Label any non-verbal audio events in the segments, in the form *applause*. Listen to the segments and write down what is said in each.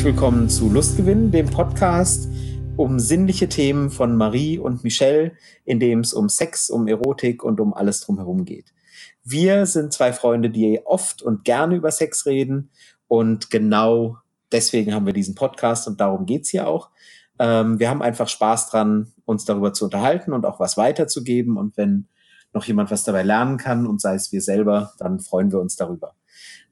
herzlich willkommen zu Lustgewinn, dem Podcast um sinnliche Themen von Marie und Michelle, in dem es um Sex, um Erotik und um alles drumherum geht. Wir sind zwei Freunde, die oft und gerne über Sex reden und genau deswegen haben wir diesen Podcast und darum geht's hier auch. Ähm, wir haben einfach Spaß dran, uns darüber zu unterhalten und auch was weiterzugeben und wenn noch jemand was dabei lernen kann und sei es wir selber, dann freuen wir uns darüber.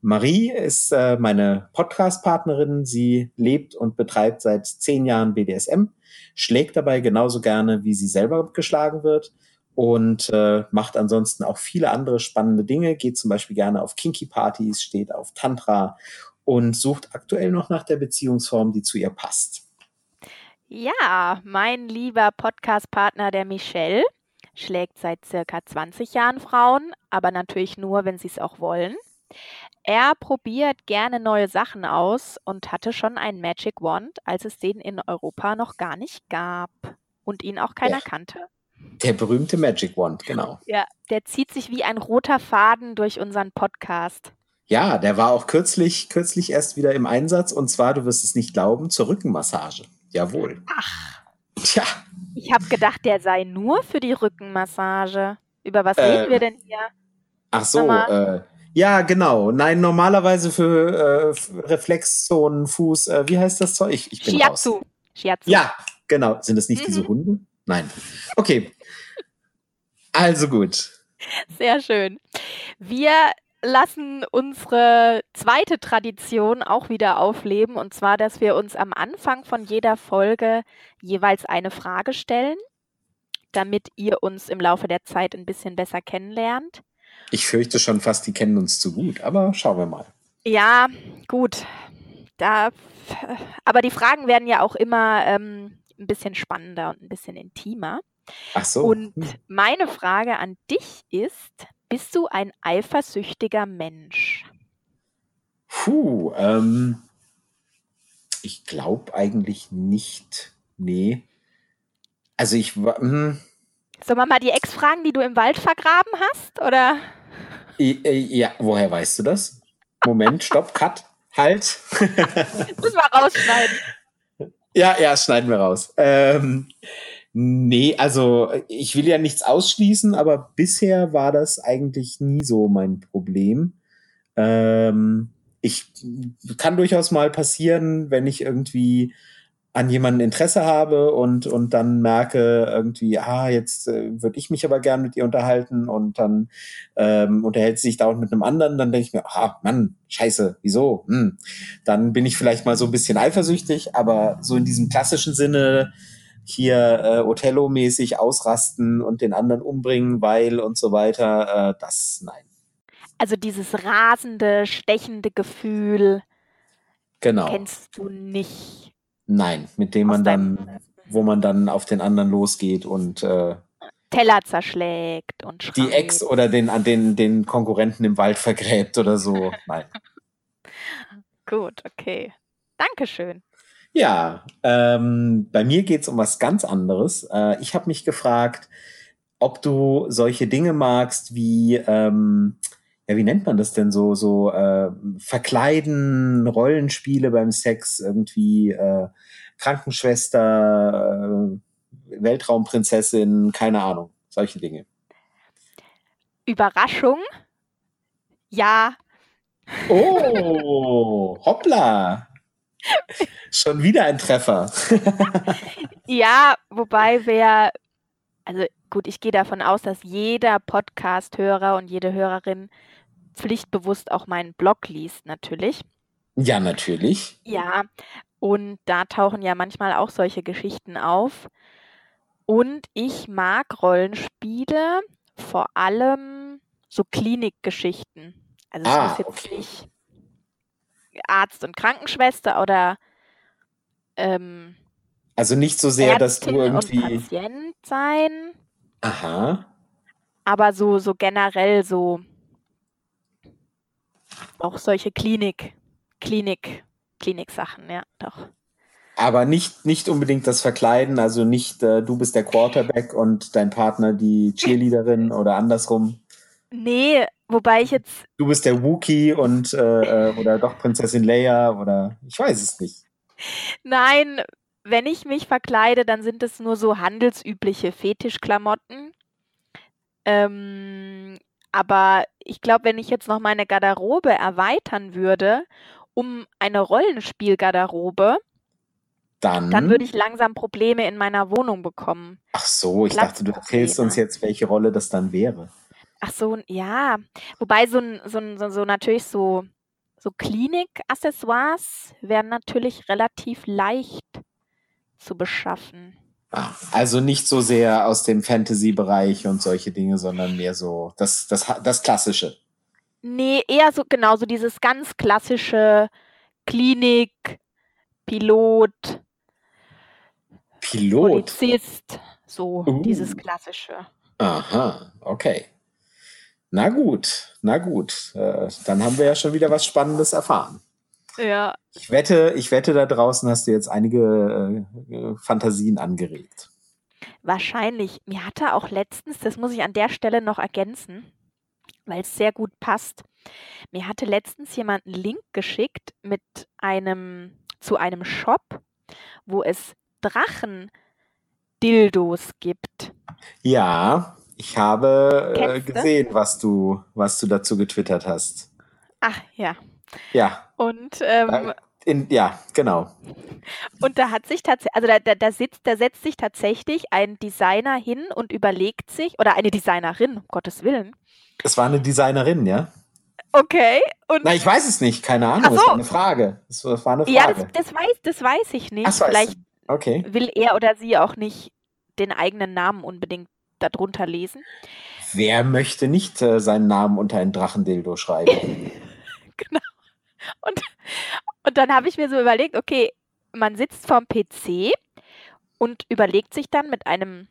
Marie ist äh, meine Podcast-Partnerin. Sie lebt und betreibt seit zehn Jahren BDSM, schlägt dabei genauso gerne, wie sie selber geschlagen wird und äh, macht ansonsten auch viele andere spannende Dinge. Geht zum Beispiel gerne auf Kinky-Partys, steht auf Tantra und sucht aktuell noch nach der Beziehungsform, die zu ihr passt. Ja, mein lieber Podcast-Partner, der Michelle, schlägt seit circa 20 Jahren Frauen, aber natürlich nur, wenn sie es auch wollen. Er probiert gerne neue Sachen aus und hatte schon einen Magic Wand, als es den in Europa noch gar nicht gab und ihn auch keiner ja. kannte. Der berühmte Magic Wand, genau. Ja, der zieht sich wie ein roter Faden durch unseren Podcast. Ja, der war auch kürzlich, kürzlich erst wieder im Einsatz und zwar, du wirst es nicht glauben, zur Rückenmassage. Jawohl. Ach. Tja. Ich habe gedacht, der sei nur für die Rückenmassage. Über was äh, reden wir denn hier? Ach so, äh, ja, genau. Nein, normalerweise für äh, Reflexzonen, Fuß, äh, wie heißt das Zeug? Ich, ich bin Shiatsu. Raus. Shiatsu. Ja, genau. Sind das nicht mhm. diese Hunde? Nein. Okay. Also gut. Sehr schön. Wir lassen unsere zweite Tradition auch wieder aufleben, und zwar, dass wir uns am Anfang von jeder Folge jeweils eine Frage stellen, damit ihr uns im Laufe der Zeit ein bisschen besser kennenlernt. Ich fürchte schon fast, die kennen uns zu gut, aber schauen wir mal. Ja, gut. Da, aber die Fragen werden ja auch immer ähm, ein bisschen spannender und ein bisschen intimer. Ach so. Und hm. meine Frage an dich ist: Bist du ein eifersüchtiger Mensch? Puh, ähm, ich glaube eigentlich nicht. Nee. Also ich war. Hm. Sollen wir mal die Ex fragen, die du im Wald vergraben hast? Oder? Äh, ja, woher weißt du das? Moment, stopp, *laughs* cut, halt. Müssen wir rausschneiden. Ja, ja, schneiden wir raus. Ähm, nee, also ich will ja nichts ausschließen, aber bisher war das eigentlich nie so mein Problem. Ähm, ich kann durchaus mal passieren, wenn ich irgendwie an jemanden Interesse habe und, und dann merke irgendwie, ah, jetzt äh, würde ich mich aber gern mit ihr unterhalten und dann ähm, unterhält sie sich dauernd mit einem anderen, dann denke ich mir, ah, Mann, scheiße, wieso? Hm. Dann bin ich vielleicht mal so ein bisschen eifersüchtig, aber so in diesem klassischen Sinne hier äh, Othello-mäßig ausrasten und den anderen umbringen, weil und so weiter, äh, das nein. Also dieses rasende, stechende Gefühl genau. kennst du nicht. Nein, mit dem man dann, wo man dann auf den anderen losgeht und äh, Teller zerschlägt und schreit. Die Ex oder den, an den, den Konkurrenten im Wald vergräbt oder so. *laughs* Nein. Gut, okay. Dankeschön. Ja, ähm, bei mir geht es um was ganz anderes. Äh, ich habe mich gefragt, ob du solche Dinge magst wie ähm, ja, wie nennt man das denn so, so äh, Verkleiden, Rollenspiele beim Sex, irgendwie äh, Krankenschwester, äh, Weltraumprinzessin, keine Ahnung, solche Dinge. Überraschung? Ja. Oh, hoppla. Schon wieder ein Treffer. *laughs* ja, wobei wer, also gut, ich gehe davon aus, dass jeder Podcast-Hörer und jede Hörerin pflichtbewusst auch meinen Blog liest, natürlich. Ja, natürlich. Ja, und da tauchen ja manchmal auch solche Geschichten auf. Und ich mag Rollenspiele, vor allem so Klinikgeschichten. Also ah, es muss jetzt okay. nicht Arzt und Krankenschwester oder ähm, also nicht so sehr, dass du irgendwie und Patient sein. Aha. Aber so so generell so auch solche Klinik, Klinik, Klinik-Sachen, ja, doch. Aber nicht, nicht unbedingt das Verkleiden, also nicht äh, du bist der Quarterback und dein Partner die Cheerleaderin *laughs* oder andersrum. Nee, wobei ich jetzt. Du bist der Wookie und äh, äh, oder doch Prinzessin Leia oder ich weiß es nicht. Nein, wenn ich mich verkleide, dann sind es nur so handelsübliche Fetischklamotten. Ähm, aber ich glaube, wenn ich jetzt noch meine Garderobe erweitern würde um eine Rollenspielgarderobe, Dann. dann würde ich langsam Probleme in meiner Wohnung bekommen. Ach so, ich dachte, du erzählst uns jetzt, welche Rolle das dann wäre. Ach so, ja. Wobei so, so, so, so natürlich so, so Klinik-Accessoires wären natürlich relativ leicht zu beschaffen. Ah, also nicht so sehr aus dem Fantasy-Bereich und solche Dinge, sondern mehr so das, das, das Klassische. Nee, eher so genau so dieses ganz klassische Klinik, Pilot, Pilot. Polizist, so Uh. dieses klassische. Aha, okay. Na gut, na gut. Äh, dann haben wir ja schon wieder was Spannendes erfahren. Ja, Ich wette, ich wette, da draußen hast du jetzt einige äh, Fantasien angeregt. wahrscheinlich. Mir hatte auch letztens, das muss ich an der Stelle noch ergänzen, weil es sehr gut passt. Mir hatte letztens jemand einen Link geschickt mit einem zu einem Shop, wo es Drachen-Dildos gibt. Ja, ich habe äh, gesehen, was du, was du dazu getwittert hast. Ach ja. Ja, Und ähm, da- in, ja, genau. Und da hat sich tatsächlich, also da, da, da sitzt, da setzt sich tatsächlich ein Designer hin und überlegt sich, oder eine Designerin, um Gottes Willen. Es war eine Designerin, ja? Okay. Und Na, ich weiß es nicht, keine Ahnung. So. war eine Frage. Es war eine Frage. ja, das, das weiß, das weiß ich nicht. Ach so, Vielleicht Okay. will er oder sie auch nicht den eigenen Namen unbedingt darunter lesen. Wer möchte nicht äh, seinen Namen unter ein Drachendildo schreiben? *laughs* Genau. Und, und dann habe ich mir so überlegt, okay, man sitzt vorm PC und überlegt sich dann mit einem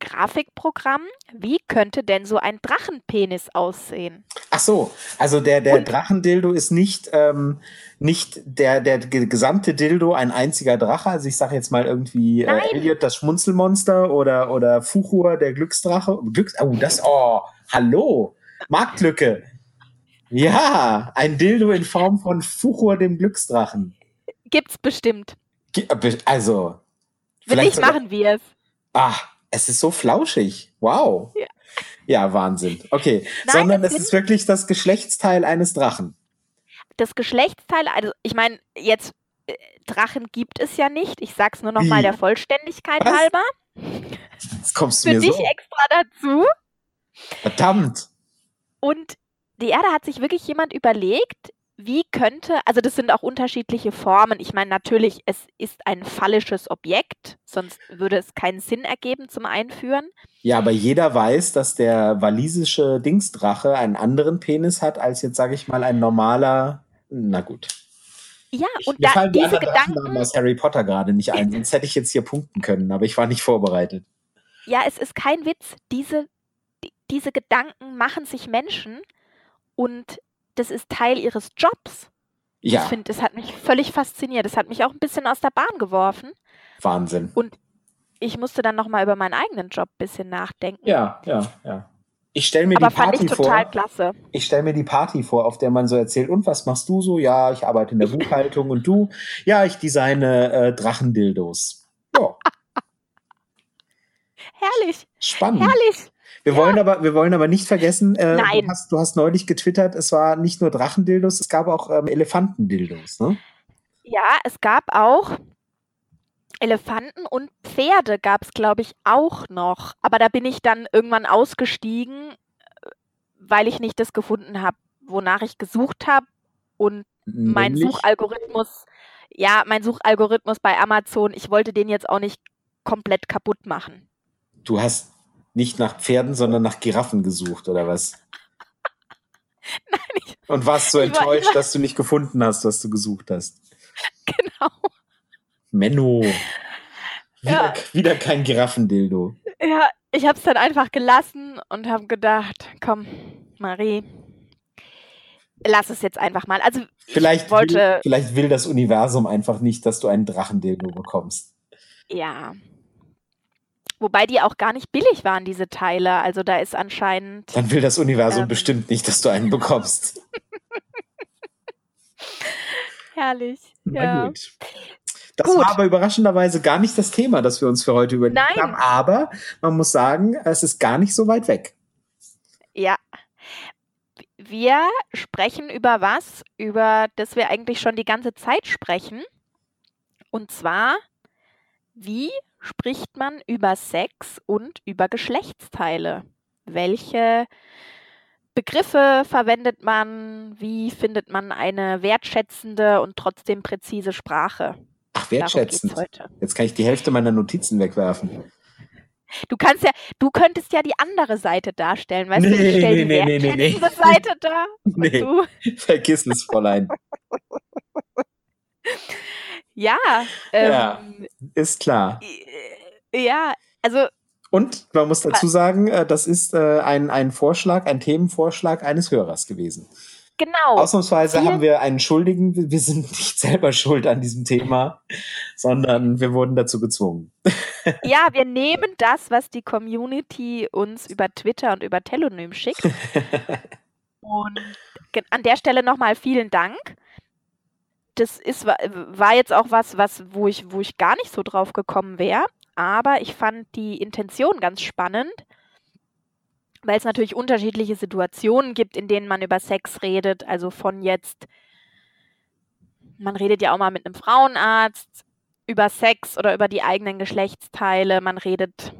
Grafikprogramm, wie könnte denn so ein Drachenpenis aussehen? Ach so, also der, der Und- Drachendildo ist nicht, ähm, nicht der, der ge- gesamte Dildo ein einziger Drache. Also ich sage jetzt mal irgendwie äh. Elliot das Schmunzelmonster oder, oder Fuchur der Glücksdrache. Glücks oh, das, oh, hallo, Marktlücke. Ja, ein Dildo in Form von Fuchur dem Glücksdrachen. Gibt's bestimmt. Äh, Also, Wenn nicht, sogar- machen wir es. Ah, es ist so flauschig. Wow. Ja. Ja, Wahnsinn. Okay, Nein, sondern es ist wirklich das Geschlechtsteil eines Drachen. Das Geschlechtsteil, also ich meine, jetzt äh, Drachen gibt es ja nicht. Ich sag's nur noch Wie? mal der Vollständigkeit Was? halber. Jetzt kommst du Für mir dich so. extra dazu. Verdammt. Und die Erde hat sich wirklich jemand überlegt, wie könnte, also das sind auch unterschiedliche Formen. Ich meine, natürlich, es ist ein phallisches Objekt, sonst würde es keinen Sinn ergeben zum Einführen. Ja, aber jeder weiß, dass der walisische Dingsdrache einen anderen Penis hat als jetzt, sage ich mal, ein normaler. Na gut. Ja, Ich, und mir da, fallen die diese Gedanken, aus Harry Potter gerade nicht ein, sonst hätte ich jetzt hier punkten können, aber ich war nicht vorbereitet. ja, es ist kein Witz, diese, die, diese Gedanken machen sich Menschen und das ist Teil ihres Jobs. Ich Ja, finde, das hat mich völlig fasziniert. Das hat mich auch ein bisschen aus der Bahn geworfen. Wahnsinn. Ich musste dann nochmal über meinen eigenen Job ein bisschen nachdenken. Ja, ja, ja. Ich stelle mir Aber die fand Party ich total vor. klasse. Ich stelle mir die Party vor, auf der man so erzählt, und was machst du so? Ja, ich arbeite in der Buchhaltung und du? Ja, ich designe äh, Drachendildos. Ja, *laughs* Herrlich, spannend. herrlich. Wir wollen aber, wir wollen aber nicht vergessen, äh. Du, hast, du hast neulich getwittert, es war nicht nur Drachendildos, es gab auch ähm, Elefantendildos, ne? Ja, es gab auch Elefanten und Pferde gab es, glaube ich, auch noch. Aber da bin ich dann irgendwann ausgestiegen, äh, weil ich nicht das gefunden habe, wonach ich gesucht habe. Und mein Nämlich- Suchalgorithmus, ja, mein Suchalgorithmus bei Amazon, ich wollte den jetzt auch nicht komplett kaputt machen. Du hast nicht nach Pferden, sondern nach Giraffen gesucht, oder was? Nein, ich, Und warst so Ich war- enttäuscht, war- dass du nicht gefunden hast, was du gesucht hast. genau. Menno. Wieder, Ja. wieder kein Giraffendildo. Ja, ich habe es dann einfach gelassen und habe gedacht, komm, Marie, lass es jetzt einfach mal. Also Vielleicht, ich wollte, will, vielleicht will das Universum einfach nicht, dass du einen Drachendildo bekommst. ja. Wobei die auch gar nicht billig waren, diese Teile. Also da ist anscheinend. Dann will das Universum ähm, bestimmt nicht, dass du einen bekommst. *laughs* Herrlich. Ja. gut. Das Gut. war aber überraschenderweise gar nicht das Thema, das wir uns für heute überlegt Nein. haben. Aber man muss sagen, es ist gar nicht so weit weg. Ja. Wir sprechen über was, über das wir eigentlich schon die ganze Zeit sprechen. Und zwar, wie spricht man über Sex und über Geschlechtsteile? Welche Begriffe verwendet man? Wie findet man eine wertschätzende und trotzdem präzise Sprache? Ach, wertschätzend. Jetzt kann ich die Hälfte meiner Notizen wegwerfen. Du kannst ja, du könntest ja die andere Seite darstellen, weißt nee, du? Ich stell nee, die nee, nee, nee, nee. Seite da. *laughs* Nee, du. vergiss es, Fräulein. *laughs* ja. Ähm, ja, ist klar. Ja, also. Und man muss dazu sagen, äh, das ist äh, ein, ein Vorschlag, ein Themenvorschlag eines Hörers gewesen. Genau. Ausnahmsweise haben wir einen Schuldigen. Wir sind *laughs* nicht selber schuld an diesem Thema, sondern wir wurden dazu gezwungen. *laughs* Ja, wir nehmen das, was die Community uns über Twitter und über Telonym schickt. *laughs* Und an der Stelle nochmal vielen Dank. Das ist, war jetzt auch was, was, wo ich, wo ich gar nicht so drauf gekommen wäre. Aber ich fand die Intention ganz spannend weil es natürlich unterschiedliche Situationen gibt, in denen man über Sex redet. Also von jetzt, man redet ja auch mal mit einem Frauenarzt über Sex oder über die eigenen Geschlechtsteile. Man redet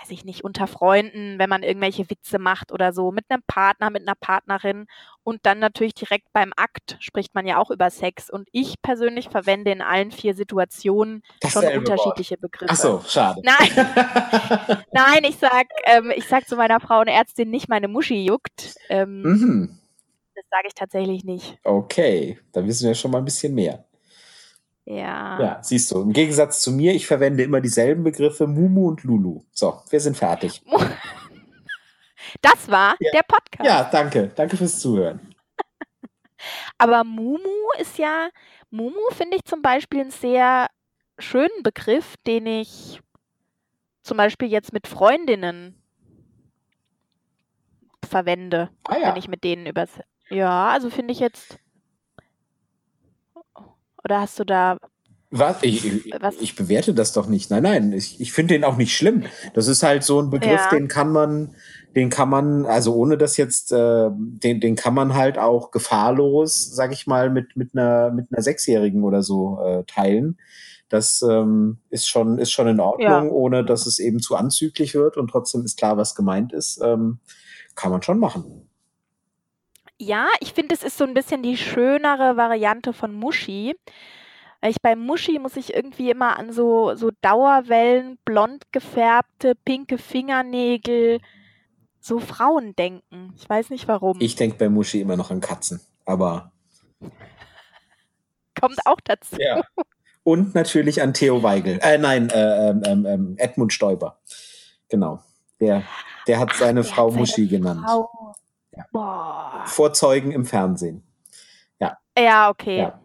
weiß ich nicht, unter Freunden, wenn man irgendwelche Witze macht oder so, mit einem Partner, mit einer Partnerin und dann natürlich direkt beim Akt spricht man ja auch über Sex. Und ich persönlich verwende in allen vier Situationen schon unterschiedliche. Begriffe. Ach so, schade. Nein, *laughs* Nein ich sag, ähm, ich sag zu meiner Frauenärztin nicht, meine Muschi juckt. Ähm, mhm. Das sage ich tatsächlich nicht. Okay, da wissen wir schon mal ein bisschen mehr. Ja. Ja, siehst du. Im Gegensatz zu mir, ich verwende immer dieselben Begriffe Mumu und Lulu. So, wir sind fertig. *laughs* Das war ja. der Podcast. Ja, danke. Danke fürs Zuhören. *laughs* Aber Mumu ist ja, Mumu finde ich zum Beispiel einen sehr schönen Begriff, den ich zum Beispiel jetzt mit Freundinnen verwende, ah, ja. wenn ich mit denen über. Ja, also finde ich jetzt oder hast du da. Was? Ich, ich, was? ich bewerte das doch nicht. Nein, nein, ich, ich finde den auch nicht schlimm. Das ist halt so ein Begriff, ja. den kann man, den kann man, also ohne das jetzt, äh, den, den kann man halt auch gefahrlos, sag ich mal, mit, mit einer, mit einer Sechsjährigen oder so äh, teilen. Das ähm, ist schon, ist schon in Ordnung, ja. ohne dass es eben zu anzüglich wird und trotzdem ist klar, was gemeint ist. Ähm, kann man schon machen. Ja, ich finde, es ist so ein bisschen die schönere Variante von Muschi. ich bei Muschi muss ich irgendwie immer an so so Dauerwellen, blond gefärbte, pinke Fingernägel, so Frauen denken. Ich weiß nicht warum. Ich denke bei Muschi immer noch an Katzen, aber Kommt auch dazu. Ja. Und natürlich an Theo Weigel. Äh, nein, äh, ähm, ähm, ähm Edmund Stoiber. Genau. Der, der hat seine Ach, Frau Muschi genannt. Frau ja. Vor Zeugen im Fernsehen. Ja. Ja, okay. Ja.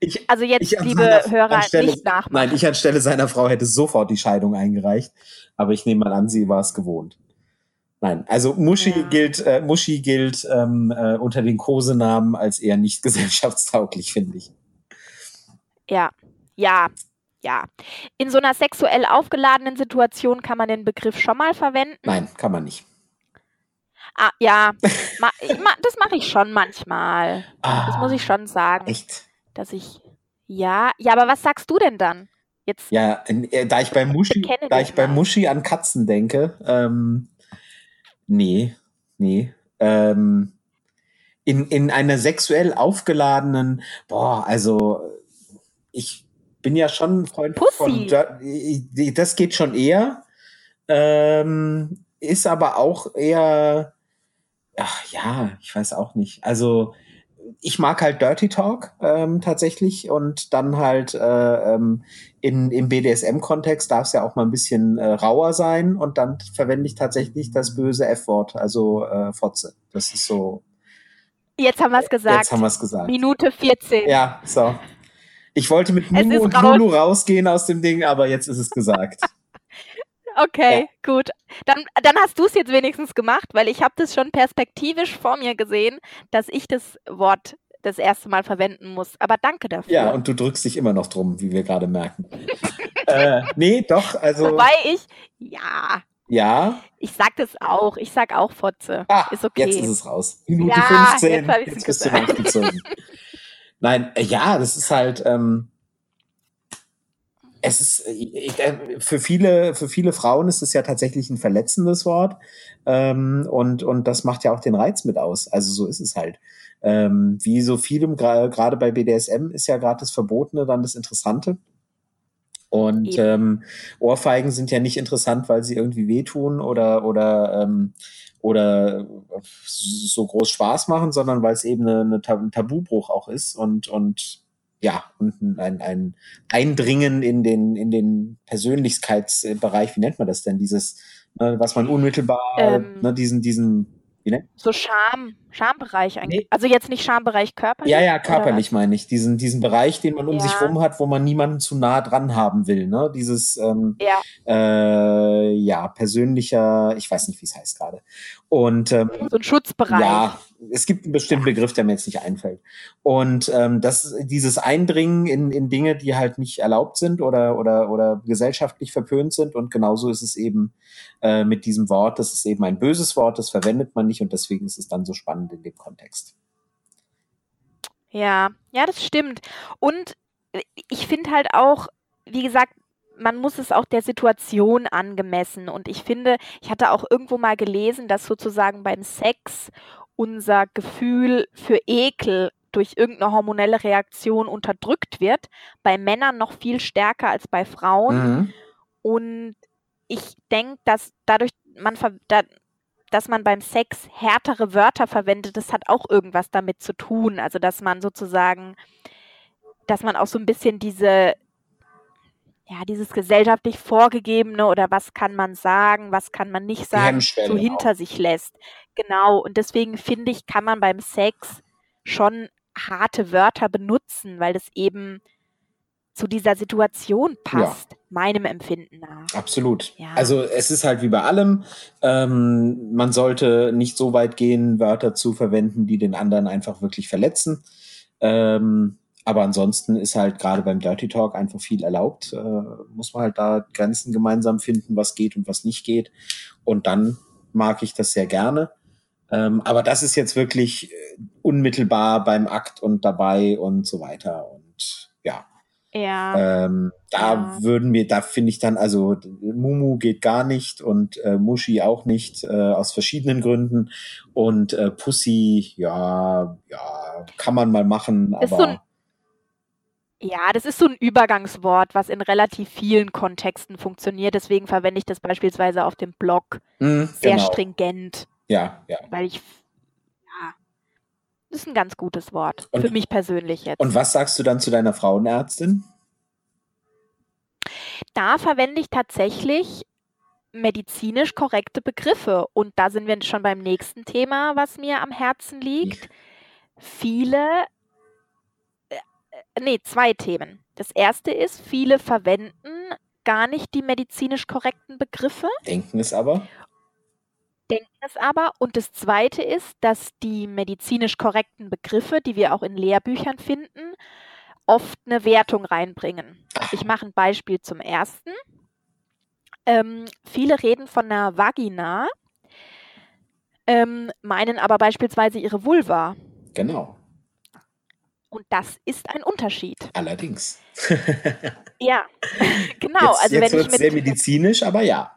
Ich, also jetzt, liebe Hörer, anstelle, nicht nachmachen. Nein, ich anstelle seiner Frau hätte sofort die Scheidung eingereicht, aber ich nehme mal an, sie war es gewohnt. Nein, also Muschi ja. gilt, äh, Muschi gilt ähm, äh, unter den Kosenamen als eher nicht *laughs* gesellschaftstauglich, finde ich. Ja, ja, ja. In so einer sexuell aufgeladenen Situation kann man den Begriff schon mal verwenden. Nein, kann man nicht. Ah, ja, *laughs* ma, ma, das mache ich schon manchmal. Ah, das muss ich schon sagen. Echt? Dass ich. Ja, ja, aber was sagst du denn dann? Jetzt. Ja, äh, da ich bei Muschi, da ich bei Muschi an Katzen denke, ähm, nee, nee. Ähm, in, in einer sexuell aufgeladenen, boah, also ich bin ja schon ein Freund Pussy. von, das geht schon eher, ähm, ist aber auch eher, ach ja, ich weiß auch nicht. Also ich mag halt Dirty Talk ähm, tatsächlich und dann halt äh, ähm, in, im BDSM-Kontext darf es ja auch mal ein bisschen äh, rauer sein und dann verwende ich tatsächlich das böse F-Wort, also äh, Fotze. Das ist so. Jetzt haben wir es gesagt. Jetzt haben wir es gesagt. Minute 14. Ja, so. Ich wollte mit Mumu und raus. Lulu rausgehen aus dem Ding, aber jetzt ist es gesagt. Okay, Ja. gut. Dann, dann hast du es jetzt wenigstens gemacht, weil ich habe das schon perspektivisch vor mir gesehen, dass ich das Wort das erste Mal verwenden muss. Aber danke dafür. Ja, und du drückst dich immer noch drum, wie wir gerade merken. *laughs* äh, nee, doch, also Wobei ich, ja, ja. ich sag das auch. Ich sag auch Fotze. Ah, ist okay. jetzt ist es raus. Minute Ja, 15, jetzt jetzt bist du nachgezogen. *laughs* Nein, äh, ja, das ist halt, ähm, es ist, äh, ich, äh, für viele, für viele Frauen ist es ja tatsächlich ein verletzendes Wort. Ähm, und, und das macht ja auch den Reiz mit aus. Also so ist es halt. Ähm, wie so vielem, gerade bei BDSM ist ja gerade das Verbotene dann das Interessante. Und Eben. ähm, Ohrfeigen sind ja nicht interessant, weil sie irgendwie wehtun oder oder ähm, oder so groß Spaß machen, sondern weil es eben eine, eine, Ta- ein Tabubruch auch ist und und ja und ein, ein Eindringen in den in den Persönlichkeitsbereich. Wie nennt man das denn? Dieses, ne, was man unmittelbar Ähm. ne, diesen diesen wie nennt? So Scham, Schambereich eigentlich. Nee. Also jetzt nicht Schambereich körperlich. Ja, ja, oder körperlich meine ich. Diesen, diesen Bereich, den man um Ja. sich rum hat, wo man niemanden zu nah dran haben will. Ne? Dieses, ähm? Ja, äh, ja, persönlicher, ich weiß nicht, wie es heißt gerade. Und ähm, so ein Schutzbereich. ja, es gibt einen bestimmten Begriff, der mir jetzt nicht einfällt. Und ähm, das, dieses Eindringen in, in Dinge, die halt nicht erlaubt sind oder, oder, oder gesellschaftlich verpönt sind. Und genauso ist es eben äh, mit diesem Wort. Das ist eben ein böses Wort, das verwendet man nicht und deswegen ist es dann so spannend in dem Kontext. Ja, ja, das stimmt. Und ich finde halt auch, wie gesagt, man muss es auch der Situation angemessen. Und ich finde, ich hatte auch irgendwo mal gelesen, dass sozusagen beim Sex unser Gefühl für Ekel durch irgendeine hormonelle Reaktion unterdrückt wird. Bei Männern noch viel stärker als bei Frauen. Mhm. Und ich denke, dass dadurch man da, dass man beim Sex härtere Wörter verwendet, das hat auch irgendwas damit zu tun. Also dass man sozusagen, dass man auch so ein bisschen diese, ja, dieses gesellschaftlich vorgegebene oder was kann man sagen, was kann man nicht sagen, so auch. hinter sich lässt. Genau. Und deswegen finde ich, kann man beim Sex schon harte Wörter benutzen, weil das eben zu dieser Situation passt, meinem Empfinden nach. Absolut. Ja. Also es ist halt wie bei allem, ähm, man sollte nicht so weit gehen, Wörter zu verwenden, die den anderen einfach wirklich verletzen. Ähm, aber ansonsten ist halt gerade beim Dirty Talk einfach viel erlaubt. Äh, muss man halt da Grenzen gemeinsam finden, was geht und was nicht geht. Und dann mag ich das sehr gerne. Ähm, aber das ist jetzt wirklich äh, unmittelbar beim Akt und dabei und so weiter. Und ja. Ähm, da Ja. würden wir, da finde ich dann, also Mumu geht gar nicht und äh, Muschi auch nicht, äh, aus verschiedenen Gründen. Und äh, Pussy, ja, ja, kann man mal machen, so aber ein- Ja, das ist so ein Übergangswort, was in relativ vielen Kontexten funktioniert. Deswegen verwende ich das beispielsweise auf dem Blog mh, sehr genau. stringent, Ja, ja. weil ich, ist ein ganz gutes Wort. Und- für mich persönlich jetzt. Und was sagst du dann zu deiner Frauenärztin? da verwende ich tatsächlich medizinisch korrekte Begriffe. Und da sind wir schon beim nächsten Thema, was mir am Herzen liegt. Viele, äh, nee, zwei Themen. Das erste ist, viele verwenden gar nicht die medizinisch korrekten Begriffe, Denken es aber. Denken es aber. Und das zweite ist, dass die medizinisch korrekten Begriffe, die wir auch in Lehrbüchern finden, oft eine Wertung reinbringen. Ich mache ein Beispiel zum ersten. Ähm, viele reden von einer Vagina, ähm, meinen aber beispielsweise ihre Vulva. Genau. Und das ist ein Unterschied. Allerdings. Ja, *laughs* genau. jetzt also jetzt wird es sehr medizinisch, aber ja.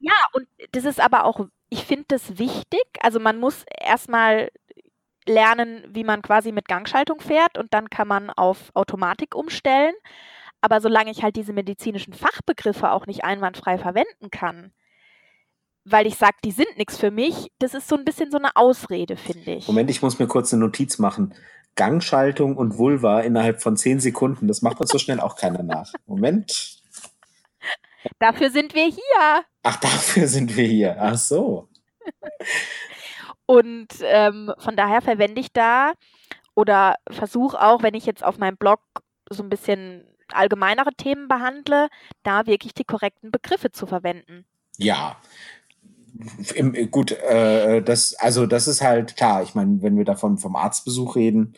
Ja, und das ist aber auch, ich finde das wichtig. Also man muss erstmal lernen, wie man quasi mit Gangschaltung fährt und dann kann man auf Automatik umstellen. Aber solange ich halt diese medizinischen Fachbegriffe auch nicht einwandfrei verwenden kann, weil ich sage, die sind nichts für mich, das ist so ein bisschen so eine Ausrede, finde ich. Moment, ich muss mir kurz eine Notiz machen. Gangschaltung und Vulva innerhalb von zehn Sekunden, das macht uns so schnell auch keiner nach. Moment. Dafür sind wir hier. Ach, dafür sind wir hier. Ach so. *laughs* Und ähm, von daher verwende ich da oder versuche auch, wenn ich jetzt auf meinem Blog so ein bisschen allgemeinere Themen behandle, da wirklich die korrekten Begriffe zu verwenden. Ja, im, gut, äh, das, also das ist halt klar. Ich meine, wenn wir davon vom Arztbesuch reden,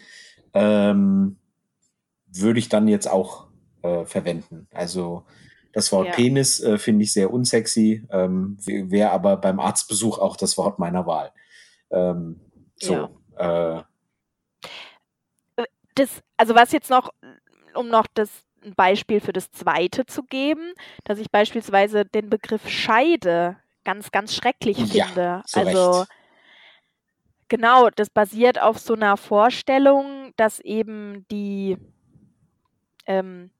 ähm, würde ich dann jetzt auch äh, verwenden. Also das Wort ja. Penis äh, finde ich sehr unsexy, ähm, wäre aber beim Arztbesuch auch das Wort meiner Wahl. Ähm, so. Ja. Äh, das, also was jetzt noch, um noch das ein Beispiel für das zweite zu geben, dass ich beispielsweise den Begriff Scheide ganz, ganz schrecklich ja, finde. So also recht. genau, das basiert auf so einer Vorstellung, dass eben die ähm,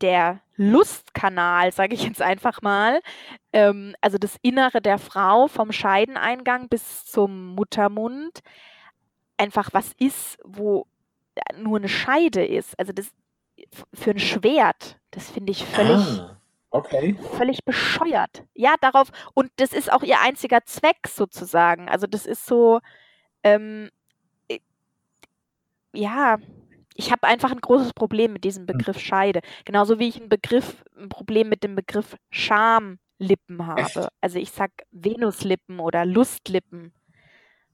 der Lustkanal, sage ich jetzt einfach mal, ähm, also das Innere der Frau vom Scheideneingang bis zum Muttermund, einfach was ist, wo nur eine Scheide ist. Also das für ein Schwert, das finde ich völlig, ah, okay. völlig bescheuert. Ja, darauf, und das ist auch ihr einziger Zweck sozusagen. Also das ist so, ähm, ja, ich habe einfach ein großes Problem mit diesem hm. Begriff Scheide. Genauso wie ich ein Begriff, ein Problem mit dem Begriff Schamlippen habe. Echt? Also ich sag Venuslippen oder Lustlippen.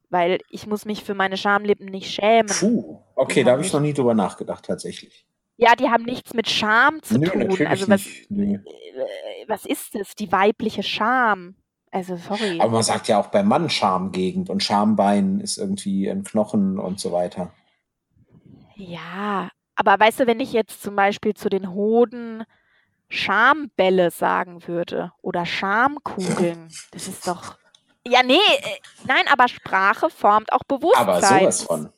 Weil ich muss mich für meine Schamlippen nicht schämen. Puh, okay, da habe ich noch nie drüber nachgedacht, tatsächlich. Ja, die haben nichts mit Scham zu Nö, tun. Also was, nee. Äh, was ist das? Die weibliche Scham. Also sorry. Aber man sagt ja auch beim Mann Schamgegend und Schambein ist irgendwie ein Knochen und so weiter. Ja, aber weißt du, wenn ich jetzt zum Beispiel zu den Hoden Schambälle sagen würde oder Schamkugeln, das ist doch. Ja, nee, äh, nein, aber Sprache formt auch Bewusstsein. Aber sowas von.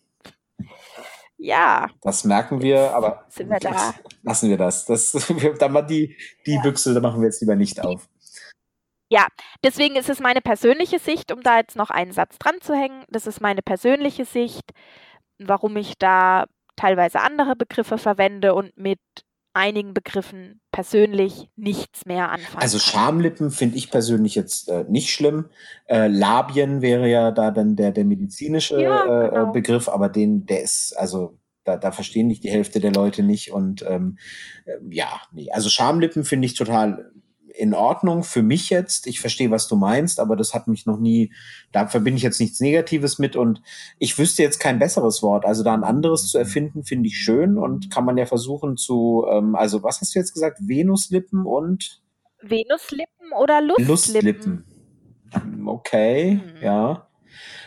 Ja. Das merken wir, aber Sind wir da? *laughs* lassen wir das. das *laughs* da mal die, die ja. Büchse, da machen wir jetzt lieber nicht auf. Ja, deswegen ist es meine persönliche Sicht, um da jetzt noch einen Satz dran zu hängen. Das ist meine persönliche Sicht, warum ich da teilweise andere Begriffe verwende und mit einigen Begriffen persönlich nichts mehr anfangen. Also Schamlippen finde ich persönlich jetzt äh, nicht schlimm. Äh, Labien wäre ja da dann der, der medizinische ja, äh, genau. Begriff, aber den, der ist, also da, da verstehen nicht die Hälfte der Leute nicht. Und ähm, äh, ja, nee. Also Schamlippen finde ich total in Ordnung für mich jetzt. Ich verstehe, was du meinst, aber das hat mich noch nie, da verbinde ich jetzt nichts Negatives mit und ich wüsste jetzt kein besseres Wort. Also da ein anderes zu erfinden, finde ich schön und kann man ja versuchen zu, ähm, also was hast du jetzt gesagt? Venuslippen und? Venuslippen oder Lustlippen? Lustlippen. Okay, mhm. ja.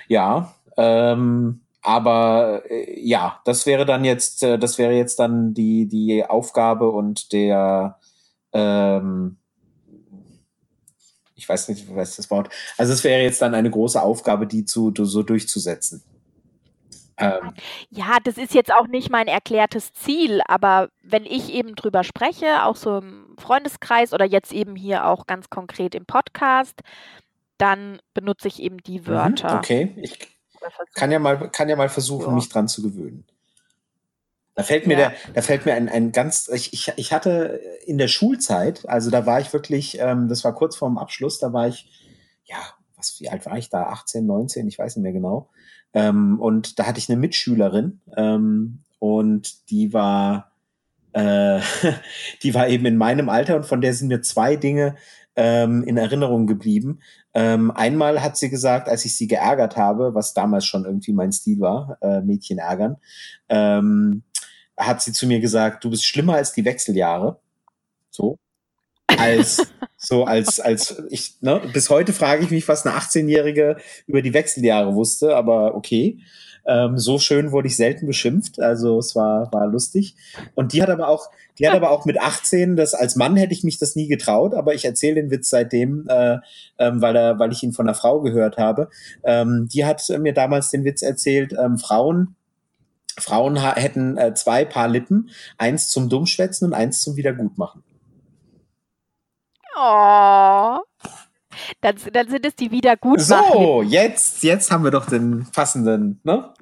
Ja. Ähm, aber äh, ja, das wäre dann jetzt, äh, das wäre jetzt dann die, die Aufgabe und der, ähm, ich weiß nicht, was das Wort. Also es wäre jetzt dann eine große Aufgabe, die zu so durchzusetzen. Ähm. Ja, das ist jetzt auch nicht mein erklärtes Ziel, aber wenn ich eben drüber spreche, auch so im Freundeskreis oder jetzt eben hier auch ganz konkret im Podcast, dann benutze ich eben die mhm, Wörter. Okay, ich kann ja mal, kann ja mal versuchen, ja. mich dran zu gewöhnen. Da fällt mir ja. der, da fällt mir ein, ein ganz, ich, ich, ich hatte in der Schulzeit, also da war ich wirklich, ähm, das war kurz vorm Abschluss, da war ich, ja, was, wie alt war ich da? 18, 19, ich weiß nicht mehr genau. Ähm, und da hatte ich eine Mitschülerin ähm, und die war, äh, *laughs* die war eben in meinem Alter und von der sind mir zwei Dinge ähm, in Erinnerung geblieben. Ähm, einmal hat sie gesagt, als ich sie geärgert habe, was damals schon irgendwie mein Stil war, äh, Mädchen ärgern, ähm, hat sie zu mir gesagt, du bist schlimmer als die Wechseljahre. So. Als, so als, als ich, ne, bis heute frage ich mich, was eine 18-Jährige über die Wechseljahre wusste, aber okay. Ähm, so schön wurde ich selten beschimpft, also es war, war lustig. Und die hat aber auch, die hat aber auch mit 18, das als Mann hätte ich mich das nie getraut, aber ich erzähle den Witz seitdem, äh, ähm, weil, er, weil ich ihn von einer Frau gehört habe. Ähm, die hat mir damals den Witz erzählt, ähm, Frauen Frauen hätten äh, zwei Paar Lippen, eins zum Dummschwätzen und eins zum Wiedergutmachen. Oh. Dann, dann sind es die Wiedergutmachen. So, jetzt, jetzt haben wir doch den passenden, ne?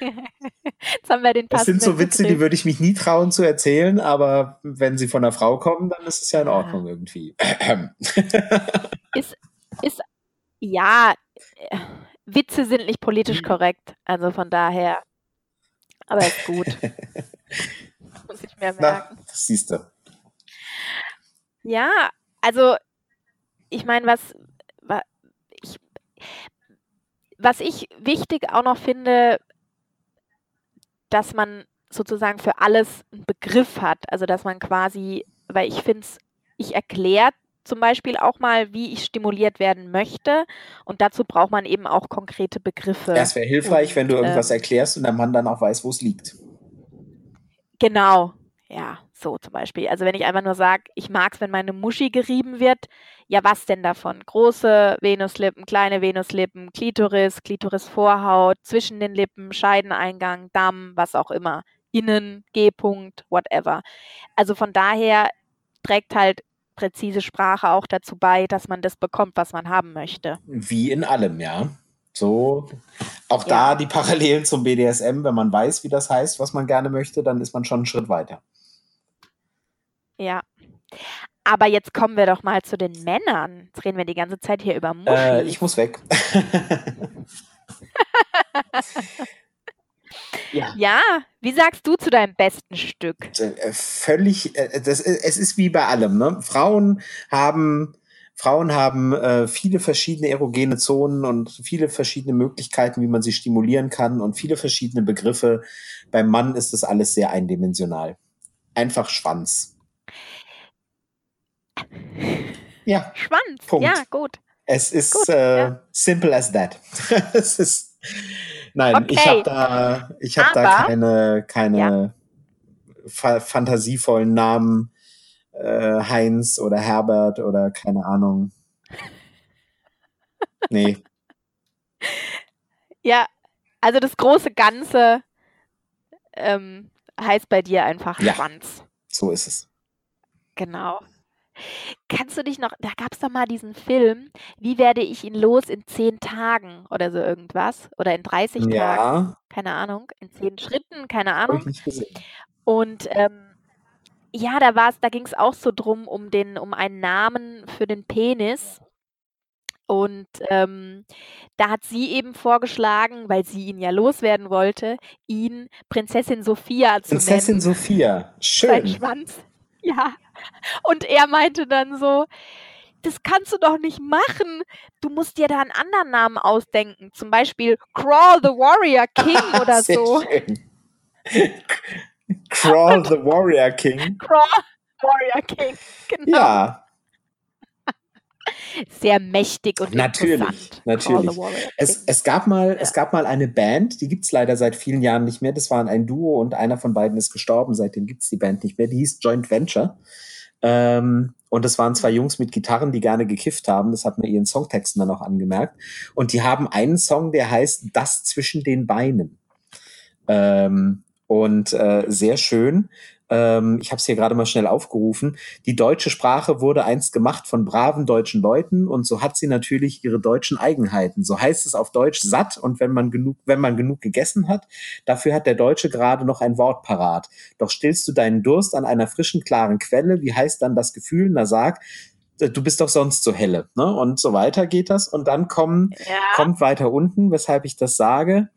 *laughs* jetzt haben wir den passenden. Das sind so Witze, die würde ich mich nie trauen zu erzählen, aber wenn sie von einer Frau kommen, dann ist es ja in Ordnung irgendwie. *clears throat* ist, ist, ja, äh, Witze sind nicht politisch korrekt, also von daher. Aber ist gut. *laughs* Muss ich mehr merken. Na, das siehst du. Ja, also ich meine, was, ich, was ich wichtig auch noch finde, dass man sozusagen für alles einen Begriff hat. Also dass man quasi, weil ich finde es, ich erkläre zum Beispiel auch mal, wie ich stimuliert werden möchte. Und dazu braucht man eben auch konkrete Begriffe. Es wäre hilfreich, und, wenn du irgendwas äh, erklärst und der Mann dann auch weiß, wo es liegt. Genau, ja, so zum Beispiel. Also wenn ich einfach nur sage, ich mag es, wenn meine Muschi gerieben wird, ja, was denn davon? Große Venuslippen, kleine Venuslippen, Klitoris, Klitorisvorhaut, zwischen den Lippen, Scheideneingang, Damm, was auch immer. Innen, G-Punkt, whatever. Also von daher trägt halt präzise Sprache auch dazu bei, dass man das bekommt, was man haben möchte. Wie in allem, ja. So, auch ja. da die Parallelen zum BDSM, wenn man weiß, wie das heißt, was man gerne möchte, dann ist man schon einen Schritt weiter. Ja. Aber jetzt kommen wir doch mal zu den Männern. Jetzt reden wir die ganze Zeit hier über Muschis. Äh, ich muss weg. *laughs* *laughs* Ja. ja. wie sagst du zu deinem besten Stück? Äh, völlig, äh, das, es ist wie bei allem. Ne? Frauen haben, Frauen haben äh, viele verschiedene erogene Zonen und viele verschiedene Möglichkeiten, wie man sie stimulieren kann und viele verschiedene Begriffe. Beim Mann ist das alles sehr eindimensional. Einfach Schwanz. Ja. Schwanz. Punkt. Ja, gut. Es ist gut, äh, ja. simple as that. *laughs* es ist Nein, okay. ich habe da, ich hab da keine, keine ja. fa fantasievollen Namen. Äh, Heinz oder Herbert oder keine Ahnung. Nee. *laughs* Ja, also das große Ganze ähm, heißt bei dir einfach ja, Schwanz. So ist es. Genau. Kannst du dich noch, da gab es doch mal diesen Film, wie werde ich ihn los in zehn Tagen oder so irgendwas? Oder in 30 ja. Tagen? Keine Ahnung. In zehn Schritten, keine Ahnung. Ich nicht gesehen. Und ähm, ja, da war es, da ging es auch so drum, um den, um einen Namen für den Penis. Und ähm, da hat sie eben vorgeschlagen, weil sie ihn ja loswerden wollte, ihn Prinzessin Sophia zu Prinzessin nennen. Sophia, schön. Sein Schwanz. Ja. Und er meinte dann so, das kannst du doch nicht machen. Du musst dir da einen anderen Namen ausdenken. Zum Beispiel Crawl the Warrior King *laughs* oder so. Crawl the Warrior King. Crawl Warrior King, genau. Ja, sehr mächtig und natürlich, natürlich. Es, es, gab mal, ja. es gab mal eine Band, die gibt es leider seit vielen Jahren nicht mehr. Das waren ein Duo und einer von beiden ist gestorben. Seitdem gibt es die Band nicht mehr. Die hieß Joint Venture. Ähm, und das waren zwei Jungs mit Gitarren, die gerne gekifft haben. Das hat man ihren Songtexten dann auch angemerkt. Und die haben einen Song, der heißt Das zwischen den Beinen. Ähm, und äh, sehr schön ähm, ich habe es hier gerade mal schnell aufgerufen, die deutsche Sprache wurde einst gemacht von braven deutschen Leuten und so hat sie natürlich ihre deutschen Eigenheiten. So heißt es auf Deutsch satt und wenn man genug, wenn man genug gegessen hat, dafür hat der Deutsche gerade noch ein Wort parat. Doch stillst du deinen Durst an einer frischen, klaren Quelle, wie heißt dann das Gefühl? Na sag, du bist doch sonst so helle, ne? Und so weiter geht das. Und dann kommen, ja. kommt weiter unten, weshalb ich das sage.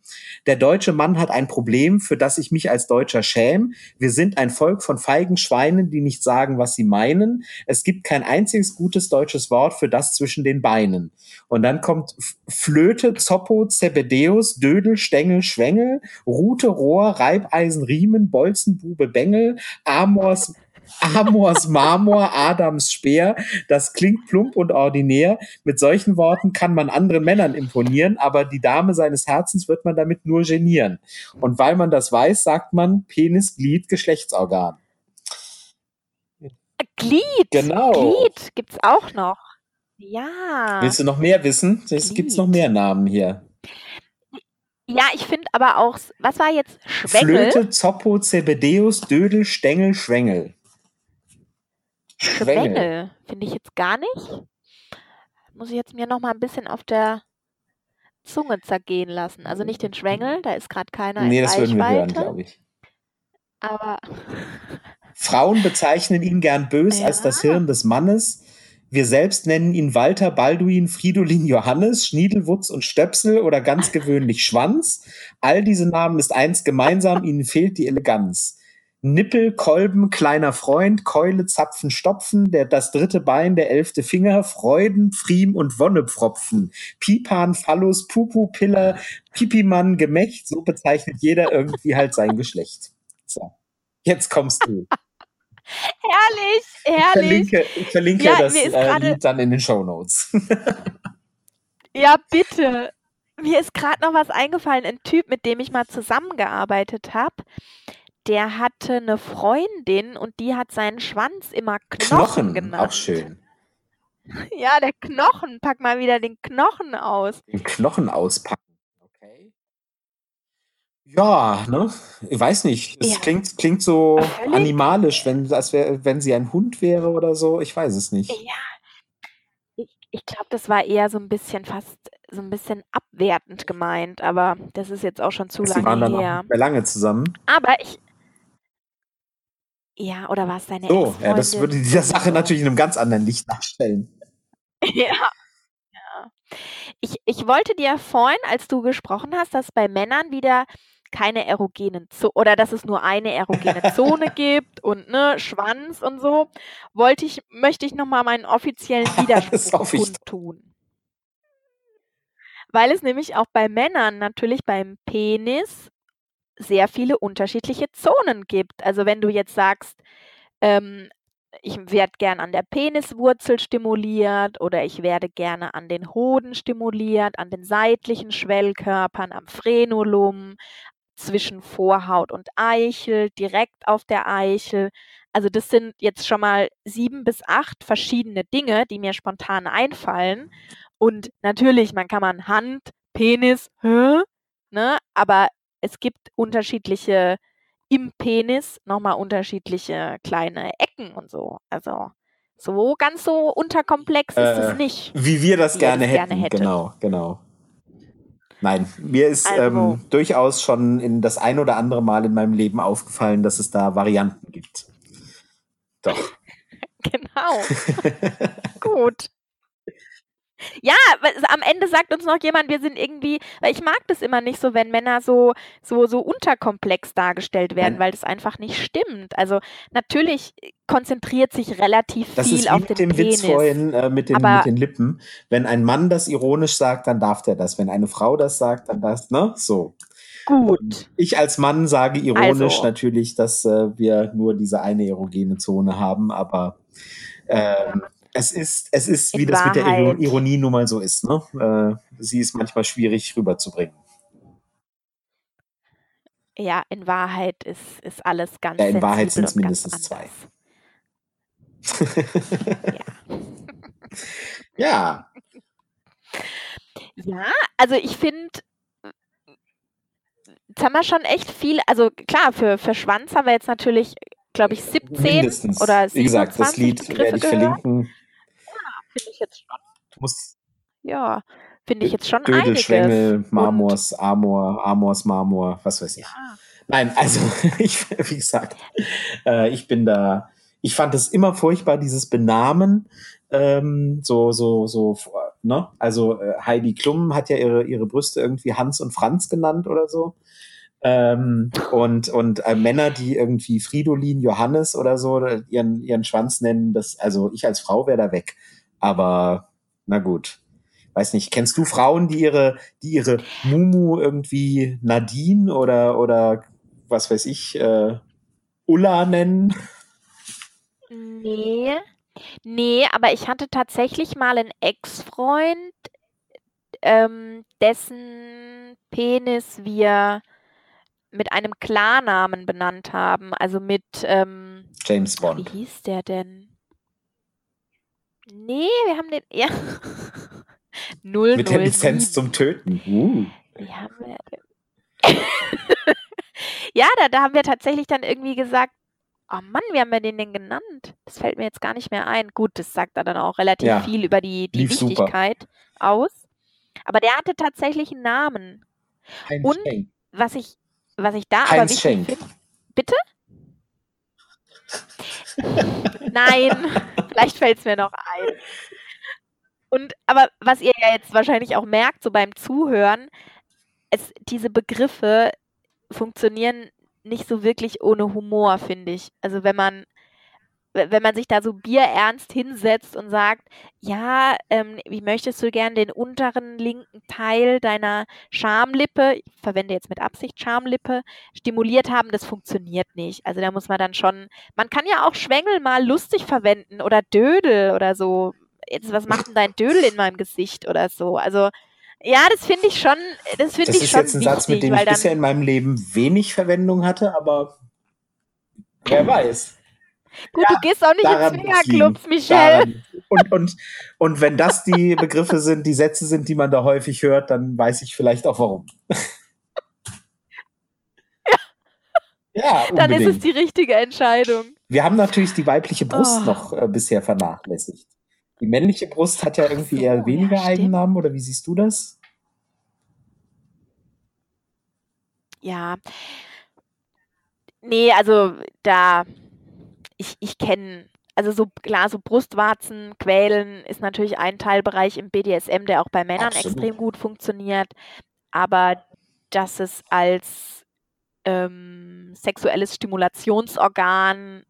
Der deutsche Mann hat ein Problem, für das ich mich als Deutscher schäme. Wir sind ein Volk von feigen Schweinen, die nicht sagen, was sie meinen. Es gibt kein einziges gutes deutsches Wort für das zwischen den Beinen. Und dann kommt Flöte, Zoppo, Zebedeus, Dödel, Stängel, Schwengel, Rute, Rohr, Reibeisen, Riemen, Bolzenbube, Bengel, Amors, Amors Marmor, Adams Speer. Das klingt plump und ordinär. Mit solchen Worten kann man anderen Männern imponieren, aber die Dame seines Herzens wird man damit nur genieren. Und weil man das weiß, sagt man Penis, Glied, Geschlechtsorgan. Glied. Genau. Glied gibt's auch noch. Ja. Willst du noch mehr wissen? Es gibt noch mehr Namen hier. Ja, ich finde aber auch, was war jetzt Schwengel? Flöte, Zoppo, Zebedeus, Dödel, Stängel, Schwengel. Schwengel finde ich jetzt gar nicht. Muss ich jetzt mir noch mal ein bisschen auf der Zunge zergehen lassen. Also nicht den Schwengel, da ist gerade keiner Nee, das würden wir hören, glaube ich. Aber *laughs* Frauen bezeichnen ihn gern bös ja. als das Hirn des Mannes. Wir selbst nennen ihn Walter, Balduin, Fridolin, Johannes, Schniedelwutz und Stöpsel oder ganz gewöhnlich Schwanz. All diese Namen ist eins gemeinsam, ihnen fehlt die Eleganz. Nippel, Kolben, kleiner Freund, Keule, Zapfen, Stopfen, der, das dritte Bein, der elfte Finger, Freuden, Pfriem und Wonnepfropfen, Pipan, Phallus, Pupu, Piller, Pipimann, Gemächt, so bezeichnet jeder irgendwie halt sein Geschlecht. So, jetzt kommst du. Herrlich, herrlich. Ich verlinke, ich verlinke Ja, das äh, Lied dann in den Show Notes. *laughs* Ja, bitte. Mir ist gerade noch was eingefallen. Ein Typ, mit dem ich mal zusammengearbeitet habe, der hatte eine Freundin und die hat seinen Schwanz immer Knochen, Knochen, genannt. auch schön. *laughs* Ja, der Knochen. Pack mal wieder den Knochen aus. Den Knochen auspacken. Okay. Ja, ne? Ich weiß nicht. Es Ja. klingt, klingt so Völlig. animalisch, wenn, als wär, wenn sie ein Hund wäre oder so. Ich weiß es nicht. Ja. Ich, ich glaube, das war eher so ein bisschen fast so ein bisschen abwertend gemeint, aber das ist jetzt auch schon zu Sie waren lange dann auch her. mehr lange zusammen. Aber ich. Ja, oder war es deine So, ja, das würde diese Sache natürlich in einem ganz anderen Licht darstellen. *laughs* Ja. ja. Ich, ich wollte dir vorhin, als du gesprochen hast, dass bei Männern wieder keine erogenen Zone oder dass es nur eine erogene *laughs* Zone gibt und ne, Schwanz und so, wollte ich, möchte ich nochmal meinen offiziellen *laughs* Widerspruch kundtun. Weil es nämlich auch bei Männern natürlich beim Penis sehr viele unterschiedliche Zonen gibt. Also wenn du jetzt sagst, ähm, ich werde gern an der Peniswurzel stimuliert oder ich werde gerne an den Hoden stimuliert, an den seitlichen Schwellkörpern, am Frenulum, zwischen Vorhaut und Eichel, direkt auf der Eichel. Also das sind jetzt schon mal sieben bis acht verschiedene Dinge, die mir spontan einfallen. Und natürlich, man kann man Hand, Penis, hä? Ne? Aber es gibt unterschiedliche im Penis nochmal unterschiedliche kleine Ecken und so. Also so ganz so unterkomplex ist Äh, es nicht. Wie wir das Wie gerne das gerne hätten. Genau, genau. Nein, mir ist Also- ähm, durchaus schon in das ein oder andere Mal in meinem Leben aufgefallen, dass es da Varianten gibt. Doch. *laughs* Genau. Gut. Ja, am Ende sagt uns noch jemand, wir sind irgendwie, weil ich mag das immer nicht so, wenn Männer so, so, so unterkomplex dargestellt werden, weil das einfach nicht stimmt. Also natürlich konzentriert sich relativ Das viel ist wie auf mit den dem Penis. Witz vorhin äh, mit, den, mit den Lippen. Wenn ein Mann das ironisch sagt, dann darf der das. Wenn eine Frau das sagt, dann das, ne? So. Gut. Ich als Mann sage ironisch Also. natürlich, dass äh, wir nur diese eine erogene Zone haben, aber ähm, es ist, es ist, wie In das mit der. Ironie nun mal so ist. Ne? Äh, sie ist manchmal schwierig rüberzubringen. Ja, in Wahrheit ist, ist alles ganz Ja, in Wahrheit sind's und mindestens zwei. anders. *laughs* ja, Ja, also ich finde, jetzt haben wir schon echt viel, also klar, für, für Schwanz haben wir jetzt natürlich, glaube ich, 17 mindestens. oder Wie gesagt, das 27 Lied Begriffe werde ich gehört. verlinken. Finde ich jetzt schon, Muss ja, finde ich jetzt schon Dödel, einiges. Schwengel, Marmors, Amor, Amors, Marmor, was weiß ich. Ja, Nein, also *laughs* ich, wie gesagt, äh, ich bin da, ich fand es immer furchtbar, dieses Benamen, ähm, so, so, so, ne? Also äh, Heidi Klum hat ja ihre, ihre Brüste irgendwie Hans und Franz genannt oder so. Ähm, und und äh, Männer, die irgendwie Fridolin, Johannes oder so ihren, ihren Schwanz nennen, das, also ich als Frau wäre da weg. Aber na gut. Weiß nicht, kennst du Frauen, die ihre, die ihre Mumu irgendwie Nadine oder, oder was weiß ich, äh, Ulla nennen? nee, nee, aber ich hatte tatsächlich mal einen Ex-Freund, ähm, dessen Penis wir mit einem Klarnamen benannt haben, also mit, ähm, James Wie Bond. hieß der denn? Nee, wir haben den. Ja. *laughs* 007. Mit der Lizenz zum Töten. Uh. Wir denn? *laughs* ja, da, da haben wir tatsächlich dann irgendwie gesagt, oh Mann, wie haben wir den denn genannt? Das fällt mir jetzt gar nicht mehr ein. Gut, das sagt da dann auch relativ Ja, viel über die, die lief super. Wichtigkeit aus. Aber der hatte tatsächlich einen Namen. Heinz Und- Schenk. Was ich, was ich da aber Heinz wichtig Schenk. finde. Bitte? Nein, vielleicht fällt es mir noch ein. Und aber was ihr ja jetzt wahrscheinlich auch merkt, so beim Zuhören, es, diese Begriffe funktionieren nicht so wirklich ohne Humor, finde ich. Also wenn man wenn man sich da so bierernst hinsetzt und sagt, ja, ähm, wie möchtest du gern den unteren linken Teil deiner Schamlippe, ich verwende jetzt mit Absicht Schamlippe, stimuliert haben, das funktioniert nicht. Also da muss man dann schon, man kann ja auch Schwengel mal lustig verwenden oder Dödel oder so. Jetzt, was macht denn dein Dödel in meinem Gesicht oder so? Also ja, das finde ich schon, das finde ich schon Das ist jetzt ein Satz, mit dem ich bisher in meinem Leben wenig Verwendung hatte, aber wer weiß. Gut, ja, du gehst auch nicht in Swingerclubs, Michelle. *laughs* Und, und, und wenn das die Begriffe sind, die Sätze sind, die man da häufig hört, dann weiß ich vielleicht auch warum. *laughs* Ja, unbedingt. Dann ist es die richtige Entscheidung. Wir haben natürlich die weibliche Brust oh. noch äh, bisher vernachlässigt. Die männliche Brust hat ja irgendwie eher weniger ja, Eigennamen, oder wie siehst du das? Ja. Nee, also da ich, ich kenne, also so klar, so Brustwarzen, Quälen ist natürlich ein Teilbereich im BDSM, der auch bei Männern Absolut. extrem gut funktioniert. Aber dass es als ähm, sexuelles Stimulationsorgan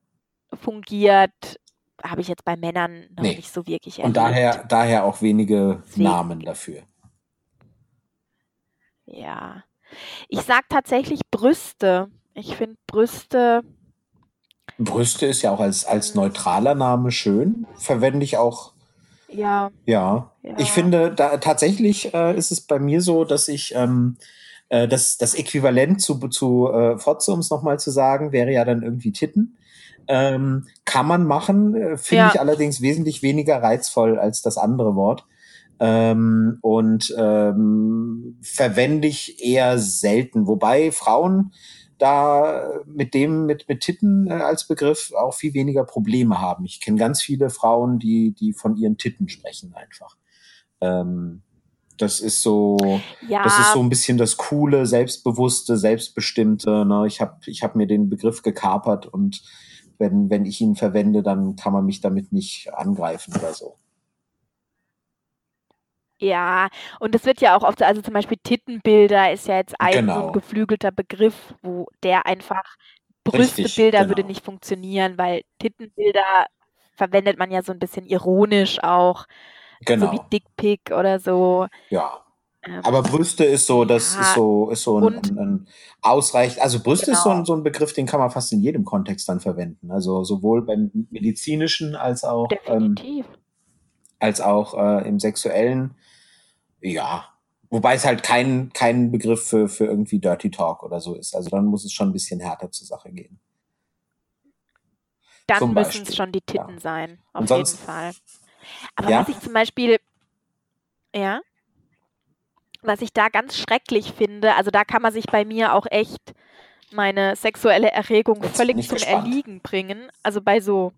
fungiert, habe ich jetzt bei Männern noch nee. nicht so wirklich erlebt. Und daher, daher auch wenige Deswegen. Namen dafür. Ja. Ich sage tatsächlich Brüste. Ich finde Brüste Brüste ist ja auch als, als neutraler Name schön. Verwende ich auch. Ja. Ja. ja. Ich finde, da tatsächlich äh, ist es bei mir so, dass ich ähm, äh, das, das Äquivalent zu, zu äh, Fotze, um es nochmal zu sagen, wäre ja dann irgendwie Titten. Ähm, kann man machen, äh, finde ja. ich allerdings wesentlich weniger reizvoll als das andere Wort. Ähm, und ähm, verwende ich eher selten. Wobei Frauen da mit dem, mit, mit Titten äh, als Begriff auch viel weniger Probleme haben. Ich kenne ganz viele Frauen, die, die von ihren Titten sprechen einfach. Ähm, das ist so, ja. das ist so ein bisschen das coole, selbstbewusste, selbstbestimmte. Ne? Ich habe ich hab mir den Begriff gekapert und wenn, wenn ich ihn verwende, dann kann man mich damit nicht angreifen oder so. Ja, und das wird ja auch oft, also zum Beispiel Tittenbilder ist ja jetzt ein so ein genau. geflügelter Begriff, wo der einfach Brüstebilder genau. würde nicht funktionieren, weil Tittenbilder verwendet man ja so ein bisschen ironisch auch, so wie genau. Dickpick oder so. Ja. Ähm, Aber Brüste ist so, das ist so, ist so ein, ein, ein ausreichend, also Brüste ist so ein, genau. so ein Begriff, den kann man fast in jedem Kontext dann verwenden. Also sowohl beim medizinischen als auch, ähm, Definitiv. Als auch äh, im sexuellen. Ja, wobei es halt kein, kein Begriff für, für irgendwie Dirty Talk oder so ist. Also dann muss es schon ein bisschen härter zur Sache gehen. Dann müssen es schon die Titten ja. sein, auf jeden Fall. Aber ja? was ich zum Beispiel, ja, was ich da ganz schrecklich finde, also da kann man sich bei mir auch echt meine sexuelle Erregung völlig zum gespannt. Erliegen bringen. Also bei so,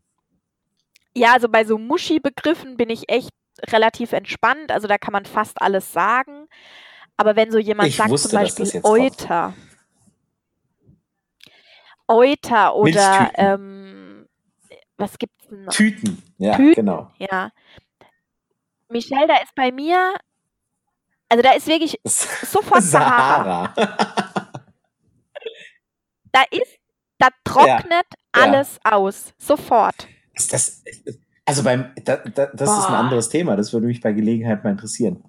ja, also bei so Muschi-Begriffen bin ich echt relativ entspannt, also da kann man fast alles sagen. Aber wenn so jemand ich sagt wusste, zum Beispiel Euter, Euter oder ähm, was gibt's denn noch? Tüten, ja, Tüten, genau. Ja. Michelle, da ist bei mir, also da ist wirklich sofort Sahara. Sahara. *laughs* da ist, da trocknet ja, alles ja. aus, sofort. Ist das, also beim, da, da, das Boah. ist ein anderes Thema, das würde mich bei Gelegenheit mal interessieren.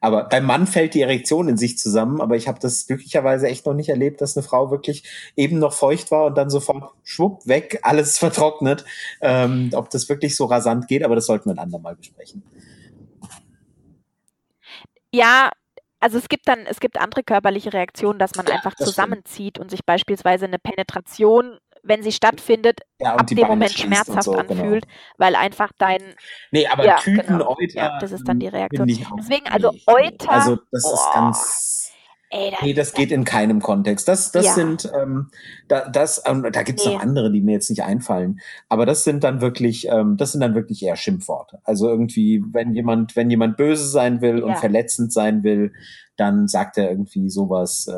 Aber beim Mann fällt die Erektion in sich zusammen, aber ich habe das glücklicherweise echt noch nicht erlebt, dass eine Frau wirklich eben noch feucht war und dann sofort schwupp weg, alles *laughs* vertrocknet. Ähm, ob das wirklich so rasant geht, aber das sollten wir ein andermal besprechen. Ja, also es gibt dann, es gibt andere körperliche Reaktionen, dass man ja, einfach zusammenzieht stimmt. und sich beispielsweise eine Penetration wenn sie stattfindet, ja, ab dem Beine Moment schmerzhaft so, genau. anfühlt, genau. weil einfach dein. Nee, aber ja, Tüten, genau. Euter. Ja, das ist dann die Reaktion. Deswegen, also Euter. Also, das oh, ist ganz. Ey, das nee, das geht in keinem Kontext. Das, das ja. sind, ähm, da, das, ähm, da gibt's nee. noch andere, die mir jetzt nicht einfallen. Aber das sind dann wirklich, ähm, das sind dann wirklich eher Schimpfworte. Also irgendwie, wenn jemand, wenn jemand böse sein will und verletzend sein will, dann sagt er irgendwie sowas. Äh,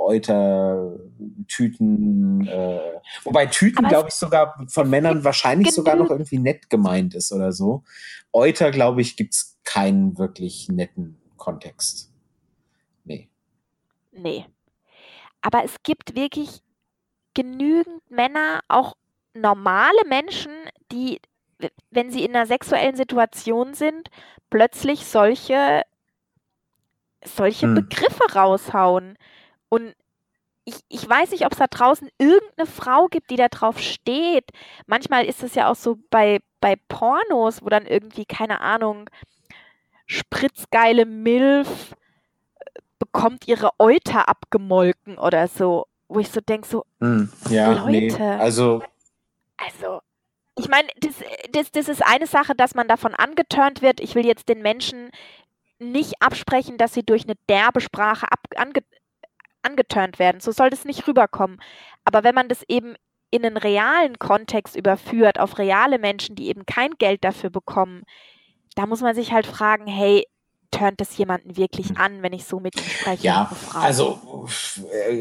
Euter, Tüten, äh, wobei Tüten, glaube ich, sogar von Männern wahrscheinlich sogar noch irgendwie nett gemeint ist oder so. Euter, glaube ich, gibt es keinen wirklich netten Kontext. Nee. Nee. Aber es gibt wirklich genügend Männer, auch normale Menschen, die, wenn sie in einer sexuellen Situation sind, plötzlich solche, solche hm. Begriffe raushauen. Und ich, ich weiß nicht, ob es da draußen irgendeine Frau gibt, die da drauf steht. Manchmal ist es ja auch so bei, bei Pornos, wo dann irgendwie, keine Ahnung, spritzgeile Milf äh, bekommt ihre Euter abgemolken oder so. Wo ich so denke, so, hm, ja, Leute. Nee, also. Also, ich meine, das, das, das ist eine Sache, dass man davon angeturnt wird. Ich will jetzt den Menschen nicht absprechen, dass sie durch eine derbe Sprache ab, ange, angeturnt werden. So soll das nicht rüberkommen. Aber wenn man das eben in einen realen Kontext überführt, auf reale Menschen, die eben kein Geld dafür bekommen, da muss man sich halt fragen, hey, turnt das jemanden wirklich an, wenn ich so mit ihm spreche? Ja, also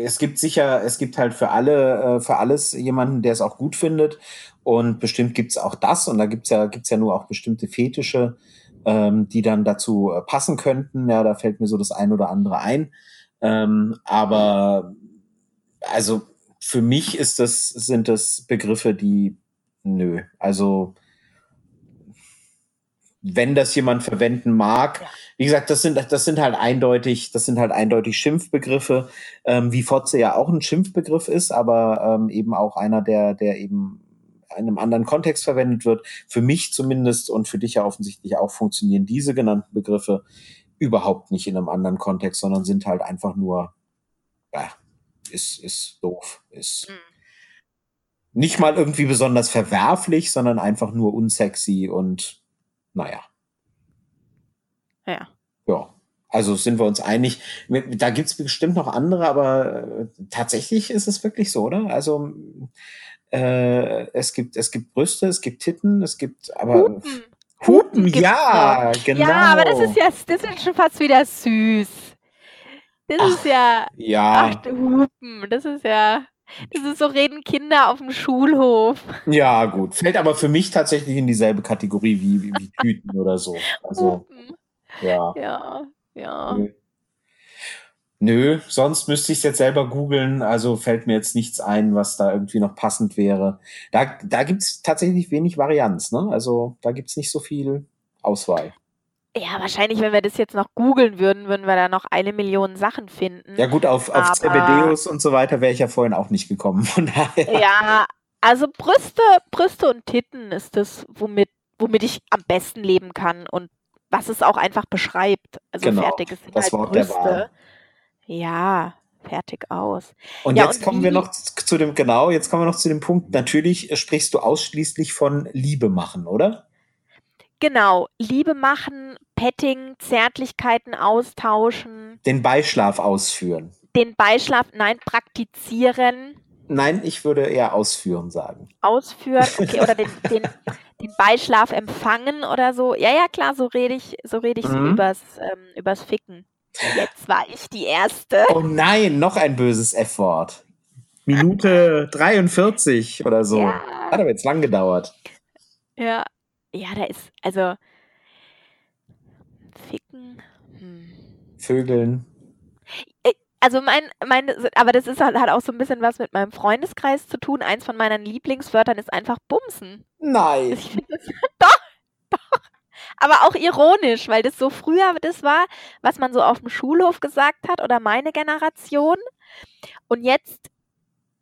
es gibt sicher, es gibt halt für alle, äh, für alles jemanden, der es auch gut findet. Und bestimmt gibt es auch das. Und da gibt es ja, gibt's ja nur auch bestimmte Fetische, ähm, die dann dazu äh, passen könnten. Ja, da fällt mir so das ein oder andere ein. Ähm, aber also für mich ist das, sind das Begriffe, die nö. Also wenn das jemand verwenden mag. Wie gesagt, das sind, das sind halt eindeutig, das sind halt eindeutig Schimpfbegriffe, ähm, wie Fotze ja auch ein Schimpfbegriff ist, aber ähm, eben auch einer, der, der eben in einem anderen Kontext verwendet wird. Für mich zumindest und für dich ja offensichtlich auch funktionieren diese genannten Begriffe überhaupt nicht in einem anderen Kontext, sondern sind halt einfach nur, ja, ist, ist doof, ist mhm. nicht mal irgendwie besonders verwerflich, sondern einfach nur unsexy und naja. Ja. Ja. Also sind wir uns einig. Da gibt es bestimmt noch andere, aber äh, tatsächlich ist es wirklich so, oder? Also äh, es gibt es gibt Brüste, es gibt Titten, es gibt aber Hupen, Hupen ja, genau. Ja, aber das ist ja das ist schon fast wieder süß. Das ach, ist ja ja. Ach, Hupen, das ist ja das ist so reden Kinder auf dem Schulhof. Ja, gut. Fällt aber für mich tatsächlich in dieselbe Kategorie wie, wie, wie Tüten oder so. Also, ja. Ja, ja. Nö. Sonst müsste ich es jetzt selber googeln. Also fällt mir jetzt nichts ein, was da irgendwie noch passend wäre. Da, da gibt es tatsächlich wenig Varianz. Ne? Also da gibt es nicht so viel Auswahl. Ja, wahrscheinlich, wenn wir das jetzt noch googeln würden, würden wir da noch eine Million Sachen finden. Ja gut, auf, auf Zebedeus und so weiter wäre ich ja vorhin auch nicht gekommen. Von daher. Ja, also Brüste, Brüste und Titten ist das, womit, womit ich am besten leben kann und was es auch einfach beschreibt. Also genau, fertig ist das halt Wort Brüste. der Wahl. Ja, fertig aus. Und ja, jetzt und kommen wir noch zu dem, genau, jetzt kommen wir noch zu dem Punkt, natürlich sprichst du ausschließlich von Liebe machen, oder? Genau, Liebe machen, Petting, Zärtlichkeiten austauschen. Den Beischlaf ausführen. Den Beischlaf, nein, praktizieren. Nein, ich würde eher ausführen sagen. Ausführen, okay, oder den, *laughs* den, den Beischlaf empfangen oder so. Ja, ja, klar, so rede ich, so rede ich mhm. so übers, ähm, übers Ficken. Jetzt war ich die Erste. Oh nein, noch ein böses F-Wort. Minute 43 oder so. Ja. Hat aber jetzt lang gedauert. Ja, ja, da ist, also Ficken. Hm. Vögeln. Äh, also mein, mein, aber das ist halt, hat auch so ein bisschen was mit meinem Freundeskreis zu tun. Eins von meinen Lieblingswörtern ist einfach Bumsen. Nein. Ich finde das, *laughs* doch, doch. Aber auch ironisch, weil das so früher das war, was man so auf dem Schulhof gesagt hat oder meine Generation. Und jetzt,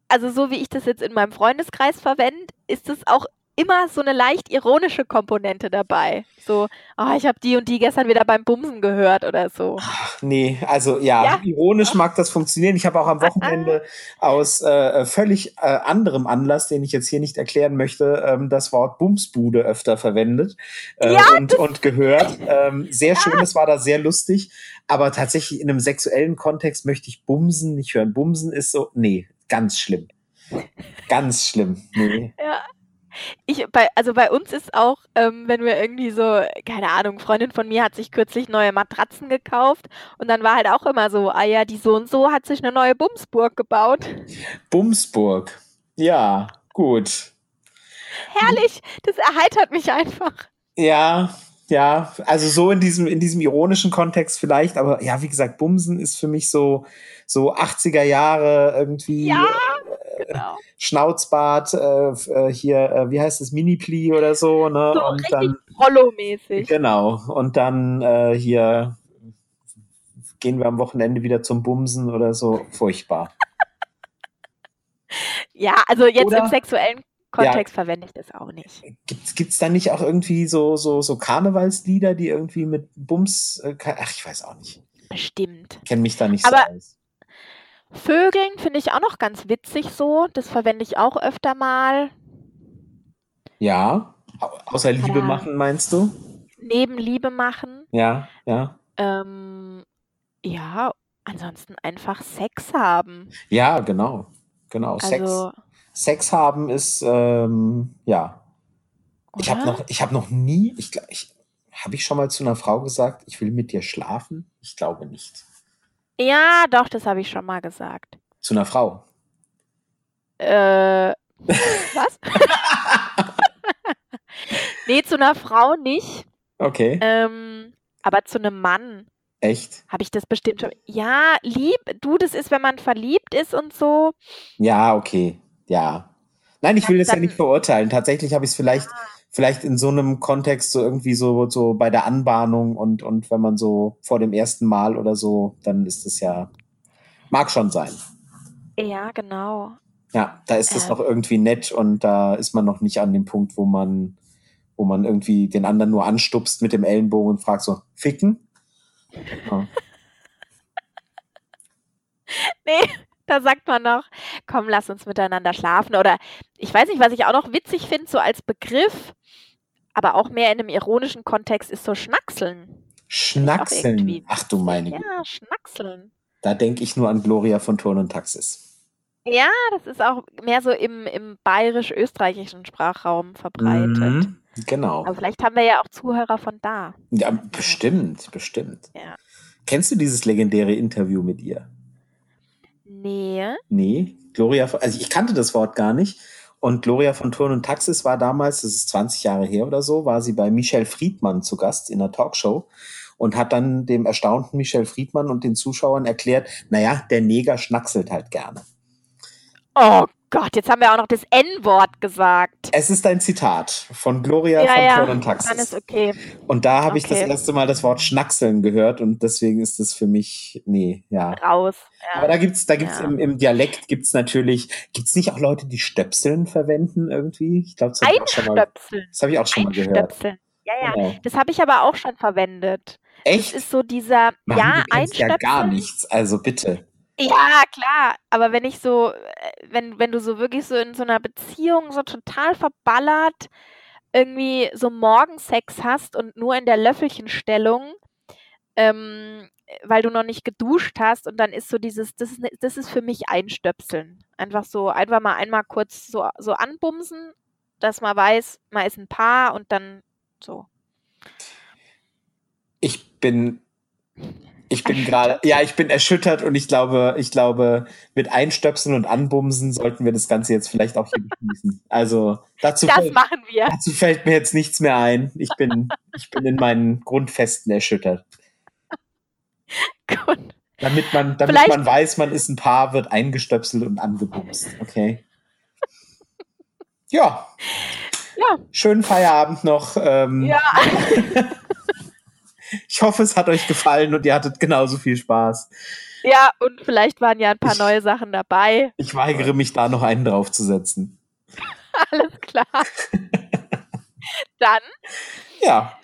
also so wie ich das jetzt in meinem Freundeskreis verwende, ist es auch immer so eine leicht ironische Komponente dabei. So, oh, ich habe die und die gestern wieder beim Bumsen gehört oder so. Ach, nee, also ja, ja. ironisch mag das funktionieren. Ich habe auch am Wochenende aus äh, völlig äh, anderem Anlass, den ich jetzt hier nicht erklären möchte, ähm, das Wort Bumsbude öfter verwendet äh, ja, und, und gehört. Ähm, sehr ja. schön, es war da sehr lustig. Aber tatsächlich in einem sexuellen Kontext möchte ich Bumsen nicht hören. Bumsen ist so, nee, ganz schlimm. Ganz schlimm. Nee. Ja. Ich, bei, also bei uns ist auch, ähm, wenn wir irgendwie so, keine Ahnung, Freundin von mir hat sich kürzlich neue Matratzen gekauft und dann war halt auch immer so, ah ja, die so und so hat sich eine neue Bumsburg gebaut. Bumsburg, ja, gut. Herrlich, das erheitert mich einfach. Ja, ja, also so in diesem, in diesem ironischen Kontext vielleicht, aber ja, wie gesagt, Bumsen ist für mich so, so 80er Jahre irgendwie. Ja, genau. *laughs* Schnauzbart, äh, äh, hier, äh, wie heißt es, Mini-Pli oder so, ne? So und richtig dann, Rollo-mäßig. genau, und dann äh, hier gehen wir am Wochenende wieder zum Bumsen oder so. Furchtbar. *laughs* Ja, also jetzt Oder- im sexuellen Kontext verwende ich das auch nicht. Gibt's, gibt's da nicht auch irgendwie so, so, so Karnevalslieder, die irgendwie mit Bums, äh, ach, ich weiß auch nicht. Bestimmt. Kenne mich da nicht Aber- so aus. Vögeln finde ich auch noch ganz witzig so. Das verwende ich auch öfter mal. Ja, au- außer Liebe Oder- machen, meinst du? Neben Liebe machen. Ja, ja. Ähm, ja, ansonsten einfach Sex haben. Ja, genau. Genau. Sex, Also, Sex haben ist, ähm, ja. Ich habe oder? noch, ich habe noch nie, ich ich, habe ich schon mal zu einer Frau gesagt, ich will mit dir schlafen? Ich glaube nicht. Ja, doch, das habe ich schon mal gesagt. Zu einer Frau. Äh, was? *laughs* nee, zu einer Frau nicht. Okay, Ähm, aber zu einem Mann echt? habe ich das bestimmt schon. Ja, lieb, du, das ist, wenn man verliebt ist und so. Ja, okay, ja. Nein, ich will das ja nicht verurteilen. Tatsächlich habe ich es vielleicht, vielleicht in so einem Kontext so irgendwie so, so bei der Anbahnung und, und wenn man so vor dem ersten Mal oder so, dann ist es ja, mag schon sein. Ja, genau. Ja, da ist es Ähm. noch irgendwie nett und da ist man noch nicht an dem Punkt, wo man, wo man irgendwie den anderen nur anstupst mit dem Ellenbogen und fragt so, ficken? Ja. *laughs* Nee, da sagt man noch, komm, lass uns miteinander schlafen. Oder ich weiß nicht, was ich auch noch witzig finde, so als Begriff, aber auch mehr in einem ironischen Kontext, ist so Schnackseln. Schnackseln. Ach du meine Güte. Ja, Schnackseln. Da denke ich nur an Gloria von Turn und Taxis. Ja, das ist auch mehr so im, im bayerisch-österreichischen Sprachraum verbreitet. Mhm, Genau. Aber vielleicht haben wir ja auch Zuhörer von da. Ja, bestimmt, bestimmt. Ja. Kennst du dieses legendäre Interview mit ihr? Nee. Nee, Gloria, also ich kannte das Wort gar nicht. Und Gloria von Turn und Taxis war damals, das ist 20 Jahre her oder so, war sie bei Michel Friedmann zu Gast in einer Talkshow und hat dann dem erstaunten Michel Friedmann und den Zuschauern erklärt, naja, der Neger schnackselt halt gerne. Oh Gott, jetzt haben wir auch noch das N-Wort gesagt. Es ist ein Zitat von Gloria Ja, von ja, Turn und Dann ist Taxis. okay. Und da habe ich das Okay. erste Mal das Wort schnackseln gehört und deswegen ist es für mich, nee, ja. Raus. Ja. Aber da gibt's, da gibt's Ja. im, im Dialekt gibt's natürlich, gibt's nicht auch Leute, die Stöpseln verwenden irgendwie? Ich glaube, das habe ich auch schon mal, Einstöpseln. das habe ich auch schon mal gehört. Einstöpseln. Ja, ja. Genau. Das habe ich aber auch schon verwendet. Echt? Das ist so dieser, Marie, ja, kennst ja gar Einstöpseln. nichts, also bitte. Ja, klar. Aber wenn ich so, äh, wenn, wenn du so wirklich so in so einer Beziehung so total verballert irgendwie so Morgensex hast und nur in der Löffelchenstellung, ähm, weil du noch nicht geduscht hast und dann ist so dieses, das ist, ne- das ist für mich Einstöpseln. Einfach so, einfach mal einmal kurz so, so anbumsen, dass man weiß, man ist ein Paar und dann so. Ich bin, ich bin gerade, ja, ich bin erschüttert und ich glaube, ich glaube, mit Einstöpseln und Anbumsen sollten wir das Ganze jetzt vielleicht auch hier beschließen. Also dazu Das fällt, machen wir. dazu fällt mir jetzt nichts mehr ein. Ich bin, ich bin in meinen Grundfesten erschüttert. *laughs* Gut. Damit man, damit Vielleicht- man weiß, man ist ein Paar, wird eingestöpselt und angebumst. Okay. Ja, Ja, schönen Feierabend noch. Ähm, ja. *laughs* *laughs* Ich hoffe, es hat euch gefallen und ihr hattet genauso viel Spaß. Ja, und vielleicht waren ja ein paar Ich- neue Sachen dabei. Ich weigere mich, da noch einen draufzusetzen. *laughs* Alles klar. *laughs* Dann Ja,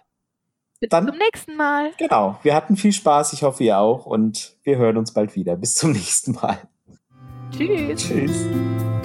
bis Dann- zum nächsten Mal. genau. Wir hatten viel Spaß. Ich hoffe, ihr auch. Und wir hören uns bald wieder. Bis zum nächsten Mal. Tschüss. Tschüss.